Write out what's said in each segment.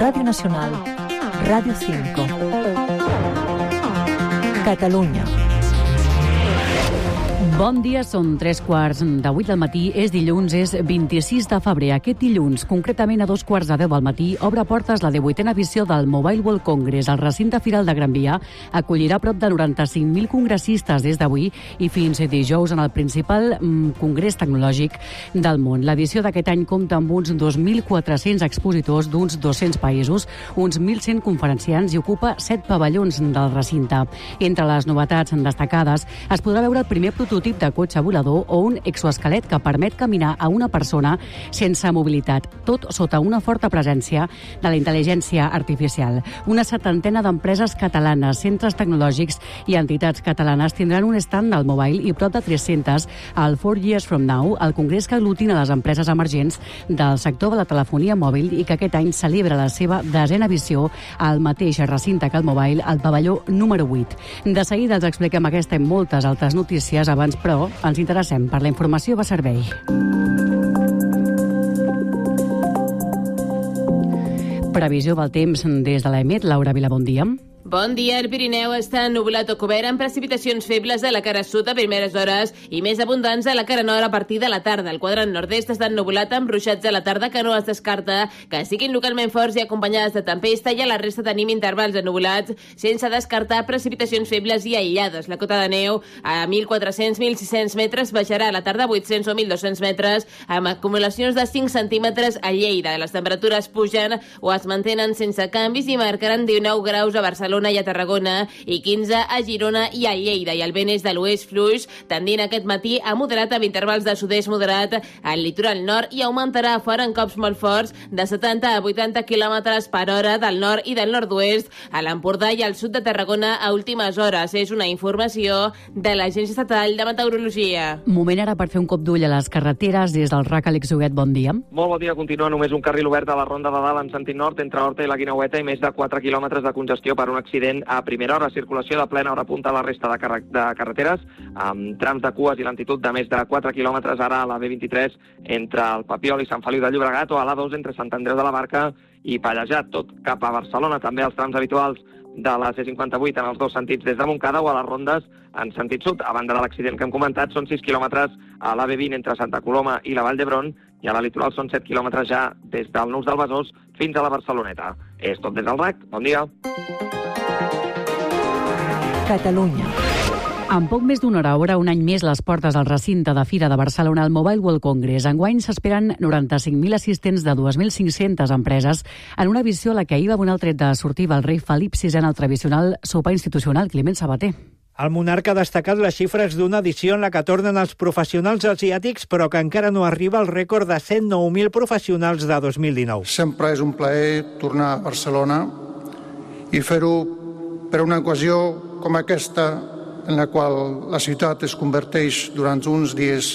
Radio Nacional, Radio 5. Catalunya. Bon dia, són tres quarts de vuit del matí. És dilluns, és 26 de febrer. Aquest dilluns, concretament a dos quarts de deu del matí, obre portes la 18a edició del Mobile World Congress. El recinte firal de Gran Via acollirà prop de 95.000 congressistes des d'avui i fins dijous en el principal mm, congrés tecnològic del món. L'edició d'aquest any compta amb uns 2.400 expositors d'uns 200 països, uns 1.100 conferenciants i ocupa 7 pavellons del recinte. Entre les novetats destacades es podrà veure el primer prototip prototip de cotxe volador o un exoesquelet que permet caminar a una persona sense mobilitat, tot sota una forta presència de la intel·ligència artificial. Una setantena d'empreses catalanes, centres tecnològics i entitats catalanes tindran un stand del mobile i prop de 300 al 4 Years From Now, el congrés que aglutina les empreses emergents del sector de la telefonia mòbil i que aquest any celebra la seva desena edició al mateix recinte que el mobile, al pavelló número 8. De seguida els expliquem aquesta i moltes altres notícies abans però ens interessem per la informació va servei. Previsió del temps des de l'EMET, Laura Vila, bon dia. Bon dia. El Pirineu està ennubulat o cobert amb precipitacions febles a la cara sud a primeres hores i més abundants a la cara nord a partir de la tarda. El quadrant nord-est està ennubulat amb ruixats a la tarda que no es descarta que siguin localment forts i acompanyades de tempesta i a la resta tenim intervals ennubulats sense descartar precipitacions febles i aïllades. La cota de neu a 1.400-1.600 metres baixarà a la tarda a 800 o 1.200 metres amb acumulacions de 5 centímetres a Lleida. Les temperatures pugen o es mantenen sense canvis i marcaran 19 graus a Barcelona Barcelona i a Tarragona i 15 a Girona i a Lleida. I el vent és de l'oest fluix, tendint aquest matí a moderat amb intervals de sud-est moderat al litoral nord i augmentarà fora en cops molt forts de 70 a 80 km per hora del nord i del nord-oest a l'Empordà i al sud de Tarragona a últimes hores. És una informació de l'Agència Estatal de Meteorologia. Moment ara per fer un cop d'ull a les carreteres des del RAC Àlex Huguet. Bon dia. Molt bon dia. Continua només un carril obert a la Ronda de Dalt en sentit nord entre Horta i la Guinaueta i més de 4 quilòmetres de congestió per un accident a primera hora, circulació de plena hora punta a la resta de, car de carreteres, amb trams de cues i lentitud de més de 4 quilòmetres ara a la B23 entre el Papiol i Sant Feliu de Llobregat o a l'A2 entre Sant Andreu de la Barca i Pallejat, tot cap a Barcelona, també els trams habituals de la C58 en els dos sentits des de Montcada o a les rondes en sentit sud. A banda de l'accident que hem comentat, són 6 quilòmetres a l'AB20 entre Santa Coloma i la Vall d'Hebron i a la litoral són 7 quilòmetres ja des del Nus del Besòs fins a la Barceloneta. És tot des del RAC. Bon dia. Catalunya. En poc més d'una hora obre un any més les portes del recinte de Fira de Barcelona al Mobile World Congress. Enguany s'esperen 95.000 assistents de 2.500 empreses en una visió a la que ahir va donar el tret de sortir el rei Felip VI en el tradicional sopar institucional Climent Sabater. El monarca ha destacat les xifres d'una edició en la que tornen els professionals asiàtics, però que encara no arriba al rècord de 109.000 professionals de 2019. Sempre és un plaer tornar a Barcelona i fer-ho per una ocasió com aquesta en la qual la ciutat es converteix durant uns dies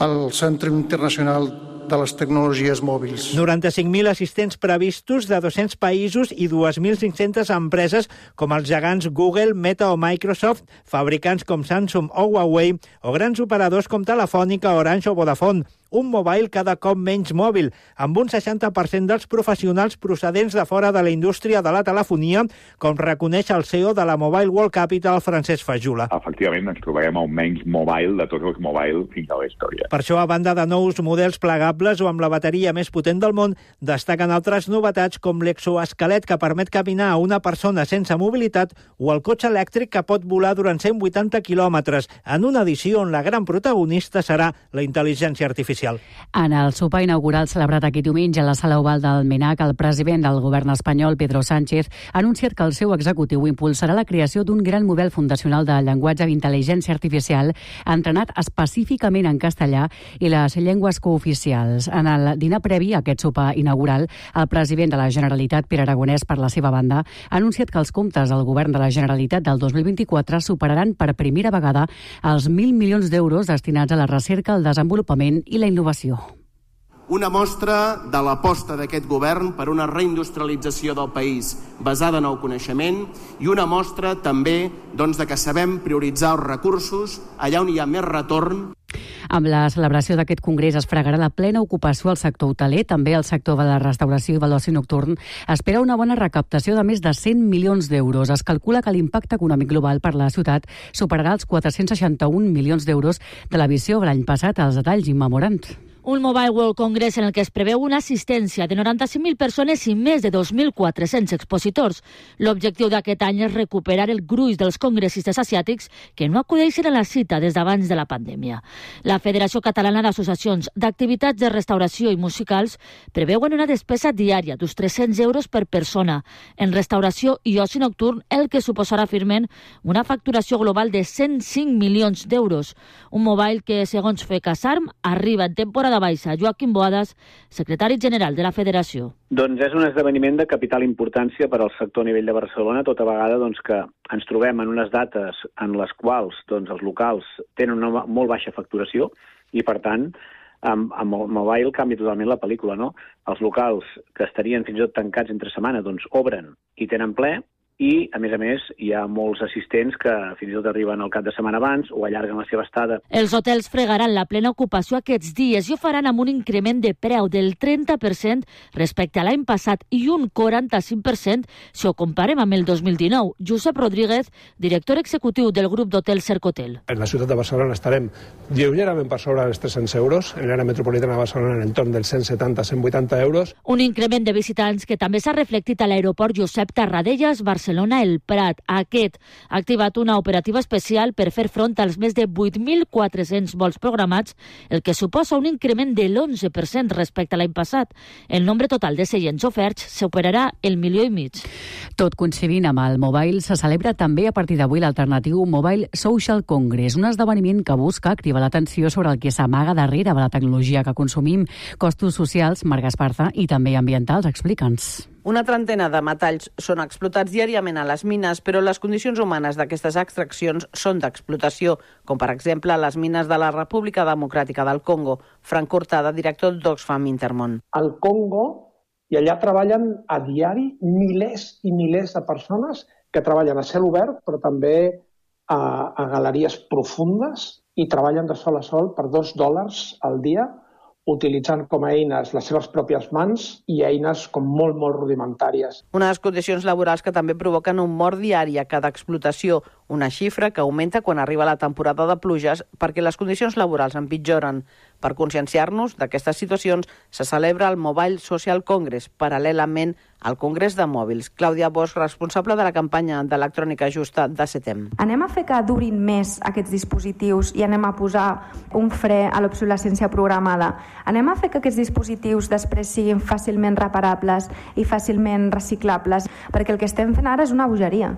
al centre internacional de les tecnologies mòbils. 95.000 assistents previstos de 200 països i 2.500 empreses com els gegants Google, Meta o Microsoft, fabricants com Samsung o Huawei o grans operadors com Telefònica, Orange o Vodafone un mobile cada cop menys mòbil, amb un 60% dels professionals procedents de fora de la indústria de la telefonia, com reconeix el CEO de la Mobile World Capital, Francesc Fajula. Efectivament, ens trobarem el menys mobile de tots els mobile fins a la història. Per això, a banda de nous models plegables o amb la bateria més potent del món, destaquen altres novetats com l'exoesquelet que permet caminar a una persona sense mobilitat o el cotxe elèctric que pot volar durant 180 quilòmetres, en una edició on la gran protagonista serà la intel·ligència artificial oficial. En el sopar inaugural celebrat aquest diumenge a la sala oval del MENAC, el president del govern espanyol, Pedro Sánchez, ha anunciat que el seu executiu impulsarà la creació d'un gran model fundacional de llenguatge d'intel·ligència artificial entrenat específicament en castellà i les llengües cooficials. En el dinar previ a aquest sopar inaugural, el president de la Generalitat, Pere Aragonès, per la seva banda, ha anunciat que els comptes del govern de la Generalitat del 2024 superaran per primera vegada els 1.000 milions d'euros destinats a la recerca, el desenvolupament i la innovació. Una mostra de l'aposta d'aquest govern per una reindustrialització del país basada en el coneixement i una mostra també doncs, de que sabem prioritzar els recursos allà on hi ha més retorn Amb la celebració d'aquest congrés es fregarà la plena ocupació al sector hoteler, també al sector de la restauració i l'oci nocturn. Espera una bona recaptació de més de 100 milions d'euros. Es calcula que l'impacte econòmic global per la ciutat superarà els 461 milions d'euros de la visió de l'any passat. Els detalls immemorant. Un Mobile World Congress en el que es preveu una assistència de 95.000 persones i més de 2.400 expositors. L'objectiu d'aquest any és recuperar el gruix dels congressistes asiàtics que no acudeixen a la cita des d'abans de la pandèmia. La Federació Catalana d'Associacions d'Activitats de Restauració i Musicals preveuen una despesa diària d'uns 300 euros per persona en restauració i oci nocturn, el que suposarà firment una facturació global de 105 milions d'euros. Un mobile que, segons FECASARM, arriba en temporada baixa. Joaquim Boadas, secretari general de la Federació. Doncs és un esdeveniment de capital importància per al sector a nivell de Barcelona, tota vegada doncs, que ens trobem en unes dates en les quals doncs, els locals tenen una molt baixa facturació i, per tant, amb, amb el mobile canvia totalment la pel·lícula, no? Els locals que estarien fins i tot tancats entre setmana, doncs obren i tenen ple, i, a més a més, hi ha molts assistents que fins i tot arriben al cap de setmana abans o allarguen la seva estada. Els hotels fregaran la plena ocupació aquests dies i ho faran amb un increment de preu del 30% respecte a l'any passat i un 45% si ho comparem amb el 2019. Josep Rodríguez, director executiu del grup d'hotels Cercotel. En la ciutat de Barcelona estarem lleugerament per sobre dels 300 euros, en l'àrea metropolitana de Barcelona en entorn dels 170-180 euros. Un increment de visitants que també s'ha reflectit a l'aeroport Josep Tarradellas, Barcelona Barcelona El Prat. Aquest ha activat una operativa especial per fer front als més de 8.400 vols programats, el que suposa un increment de l'11% respecte a l'any passat. El nombre total de seients oferts superarà el milió i mig. Tot coincidint amb el Mobile, se celebra també a partir d'avui l'alternatiu Mobile Social Congress, un esdeveniment que busca activar l'atenció sobre el que s'amaga darrere de la tecnologia que consumim, costos socials, Marc Esparza, i també ambientals, explica'ns. Una trentena de metalls són explotats diàriament a les mines, però les condicions humanes d'aquestes extraccions són d'explotació, com per exemple les mines de la República Democràtica del Congo. Frank Cortada, director d'Oxfam Intermón. Al Congo, i allà treballen a diari milers i milers de persones que treballen a cel obert, però també a, a galeries profundes i treballen de sol a sol per dos dòlars al dia utilitzant com a eines les seves pròpies mans i eines com molt, molt rudimentàries. Unes condicions laborals que també provoquen un mort diari a cada explotació, una xifra que augmenta quan arriba la temporada de pluges perquè les condicions laborals empitjoren. Per conscienciar-nos d'aquestes situacions, se celebra el Mobile Social Congress, paral·lelament al Congrés de Mòbils. Clàudia Bosch, responsable de la campanya d'electrònica justa de SETEM. Anem a fer que durin més aquests dispositius i anem a posar un fre a l'obsolescència programada. Anem a fer que aquests dispositius després siguin fàcilment reparables i fàcilment reciclables, perquè el que estem fent ara és una bogeria.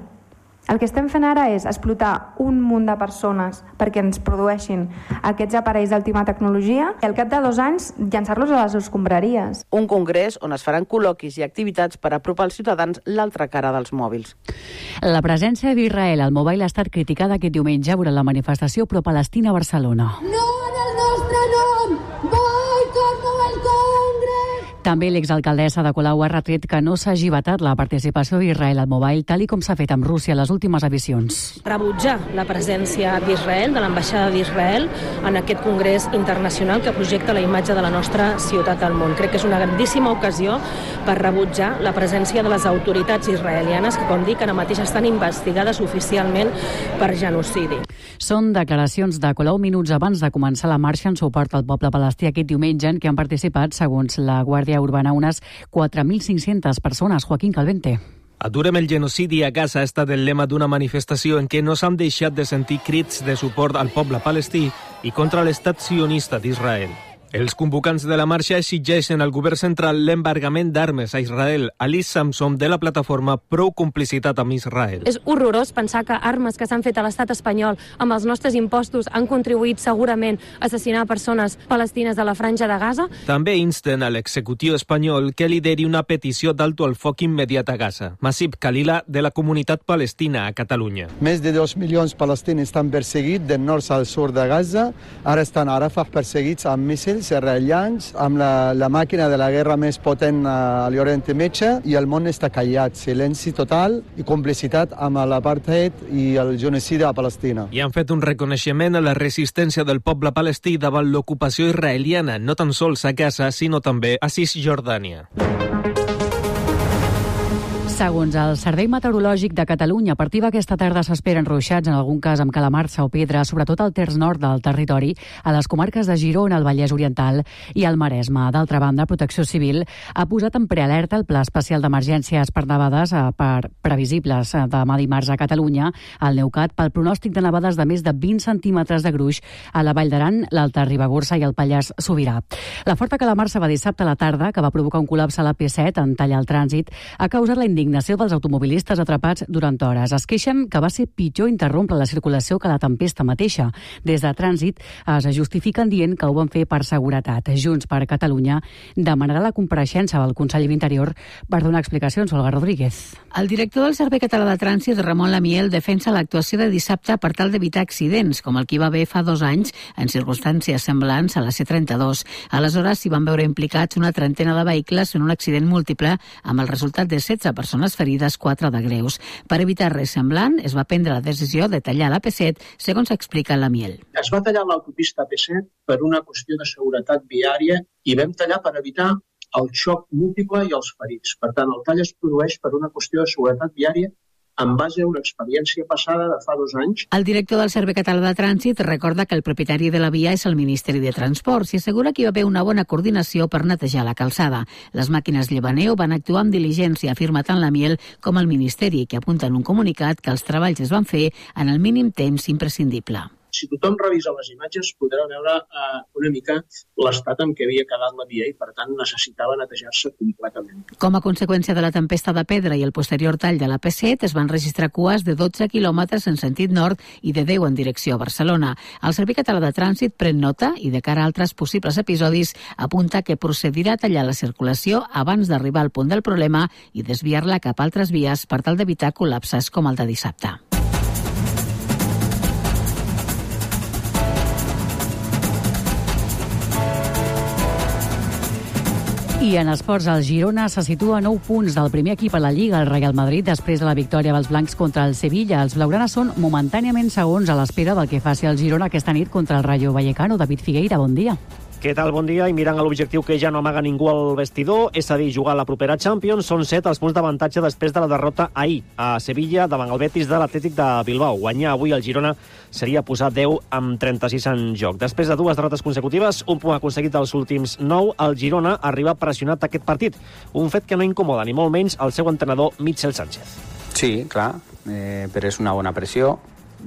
El que estem fent ara és explotar un munt de persones perquè ens produeixin aquests aparells d'última tecnologia i al cap de dos anys llançar-los a les escombraries. Un congrés on es faran col·loquis i activitats per apropar als ciutadans l'altra cara dels mòbils. La presència d'Israel al Mobile ha estat criticada aquest diumenge durant la manifestació pro-Palestina a Barcelona. No També l'exalcaldessa de Colau ha retret que no s'hagi vetat la participació d'Israel al Mobile, tal i com s'ha fet amb Rússia a les últimes edicions. Rebutjar la presència d'Israel, de l'ambaixada d'Israel, en aquest congrés internacional que projecta la imatge de la nostra ciutat al món. Crec que és una grandíssima ocasió per rebutjar la presència de les autoritats israelianes que, com dic, ara mateix estan investigades oficialment per genocidi. Són declaracions de Colau minuts abans de començar la marxa en suport al poble palestí aquest diumenge en què han participat, segons la Guàrdia Urbana, unes 4.500 persones. Joaquín Calvente. Aturem el genocidi a Gaza ha estat el lema d'una manifestació en què no s'han deixat de sentir crits de suport al poble palestí i contra l'estat sionista d'Israel. Els convocants de la marxa exigeixen al govern central l'embargament d'armes a Israel. Alice Samson, de la plataforma Prou Complicitat amb Israel. És horrorós pensar que armes que s'han fet a l'estat espanyol amb els nostres impostos han contribuït segurament a assassinar persones palestines a la franja de Gaza. També insten a l'executiu espanyol que lideri una petició d'alto al foc immediat a Gaza. Massib Khalila, de la comunitat palestina a Catalunya. Més de dos milions palestins estan perseguits del nord al sud de Gaza. Ara estan a Arafah perseguits amb míssils míssils israelians, amb la, la màquina de la guerra més potent a l'Orient Mitjà i el món està callat, silenci total i complicitat amb l'apartheid i el genocidi a Palestina. I han fet un reconeixement a la resistència del poble palestí davant l'ocupació israeliana, no tan sols a Gaza, sinó també a Cisjordània. Segons el Servei Meteorològic de Catalunya, a partir d'aquesta tarda s'esperen ruixats, en algun cas amb calamarsa o pedra, sobretot al terç nord del territori, a les comarques de Girona, el Vallès Oriental i el Maresme. D'altra banda, Protecció Civil ha posat en prealerta el Pla Especial d'Emergències per nevades eh, per previsibles eh, demà dimarts a Catalunya, al Neucat, pel pronòstic de nevades de més de 20 centímetres de gruix a la Vall d'Aran, l'Alta Ribagorça i el Pallars Sobirà. La forta calamarsa va dissabte a la tarda, que va provocar un col·lapse a la P7 en tallar el trànsit, ha causat la indignació dels automobilistes atrapats durant hores. Es queixen que va ser pitjor interrompre la circulació que la tempesta mateixa. Des de trànsit es justifiquen dient que ho van fer per seguretat. Junts per Catalunya demanarà la compareixença del conseller d'Interior per donar explicacions. Olga Rodríguez. El director del Servei Català de Trànsit, Ramon Lamiel, defensa l'actuació de dissabte per tal d'evitar accidents, com el que hi va haver fa dos anys en circumstàncies semblants a la C32. Aleshores s'hi van veure implicats una trentena de vehicles en un accident múltiple amb el resultat de 16 persones ferides, 4 de greus. Per evitar res semblant, es va prendre la decisió de tallar la P7, segons explica Lamiel. Es va tallar l'autopista P7 per una qüestió de seguretat viària i vam tallar per evitar el xoc múltiple i els ferits. Per tant, el tall es produeix per una qüestió de seguretat viària en base a una experiència passada de fa dos anys. El director del Servei Català de Trànsit recorda que el propietari de la via és el Ministeri de Transports i assegura que hi va haver una bona coordinació per netejar la calçada. Les màquines Llevaneo van actuar amb diligència, afirma tant la Miel com el Ministeri, que apunta en un comunicat que els treballs es van fer en el mínim temps imprescindible si tothom revisa les imatges podrà veure eh, una mica l'estat en què havia quedat la via i, per tant, necessitava netejar-se completament. Com a conseqüència de la tempesta de pedra i el posterior tall de la P7, es van registrar cues de 12 quilòmetres en sentit nord i de 10 en direcció a Barcelona. El Servei Català de Trànsit pren nota i, de cara a altres possibles episodis, apunta que procedirà a tallar la circulació abans d'arribar al punt del problema i desviar-la cap a altres vies per tal d'evitar col·lapses com el de dissabte. I en esports, el Girona se situa a 9 punts del primer equip a la Lliga, el Real Madrid, després de la victòria dels blancs contra el Sevilla. Els blaugranes són momentàniament segons a l'espera del que faci el Girona aquesta nit contra el Rayo Vallecano. David Figueira, bon dia. Què tal? Bon dia. I mirant a l'objectiu que ja no amaga ningú al vestidor, és a dir, jugar a la propera Champions, són 7 els punts d'avantatge després de la derrota ahir a Sevilla davant el Betis de l'Atlètic de Bilbao. Guanyar avui el Girona seria posar 10 amb 36 en joc. Després de dues derrotes consecutives, un punt aconseguit dels últims 9, el Girona arriba pressionat a aquest partit. Un fet que no incomoda ni molt menys el seu entrenador Mitchell Sánchez. Sí, clar, eh, però és una bona pressió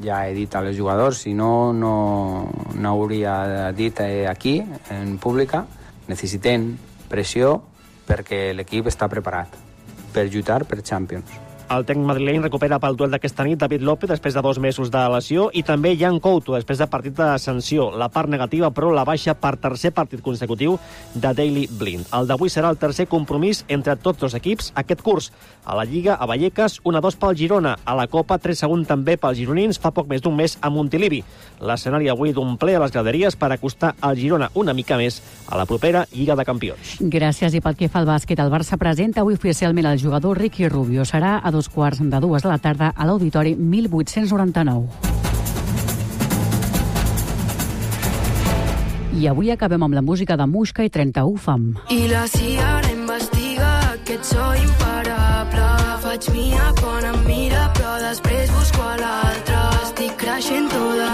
ja he dit als jugadors, si no, no, no hauria dit eh, aquí, en pública, necessitem pressió perquè l'equip està preparat per lluitar per Champions. El tècnic madrileny recupera pel duel d'aquesta nit David López després de dos mesos de lesió i també Jan Couto després de partit de sanció. La part negativa, però, la baixa per tercer partit consecutiu de Daily Blind. El d'avui serà el tercer compromís entre tots dos equips aquest curs. A la Lliga, a Vallecas, 1-2 pel Girona. A la Copa, 3 segon també pels gironins fa poc més d'un mes a Montilivi. L'escenari avui d'un ple a les graderies per acostar el Girona una mica més a la propera Lliga de Campions. Gràcies. I pel que fa al bàsquet, el Barça presenta avui oficialment el jugador Ricky Rubio. Serà a dos quarts de dues de la tarda a l'Auditori 1899. I avui acabem amb la música de Muixca i 31 Fam. I la CIA investiga que ets so imparable. Faig mia quan em mira, però després busco a l'altre. Estic creixent todavía,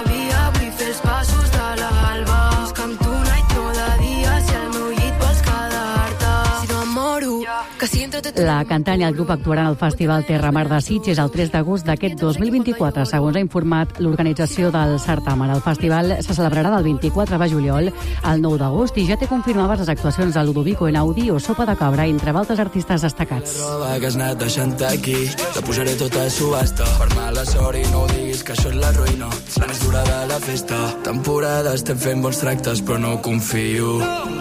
La cantant i el grup actuaran al Festival Terra Mar de Sitges el 3 d'agost d'aquest 2024, segons ha informat l'organització del certamen. El festival se celebrarà del 24 de juliol al 9 d'agost i ja té confirmades les actuacions de Ludovico Enaudi o Sopa de Cabra, entre altres artistes destacats. roba que has anat deixant aquí La posaré tota a subhasta. Per mala sort i no diguis que això és la ruïna. La més dura de la festa. Temporada estem fent bons tractes però no confio.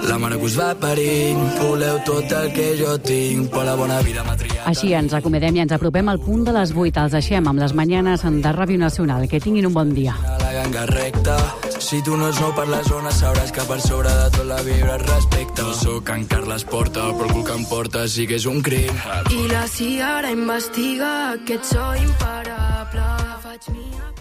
La mare que us va parint Voleu tot el que jo tinc per la bona vida m'ha triat Així ens acomodem i ens apropem al punt de les 8. Els deixem amb les manyanes de Ràdio Nacional. Que tinguin un bon dia. la ganga recta Si tu no ets nou per la zona, sabràs que per sobre de tot la vibra es respecta. No sóc en Carles Porta, però el cul que em porta sí que és un crim. I la CIA ara investiga que ets so imparable. Faig mia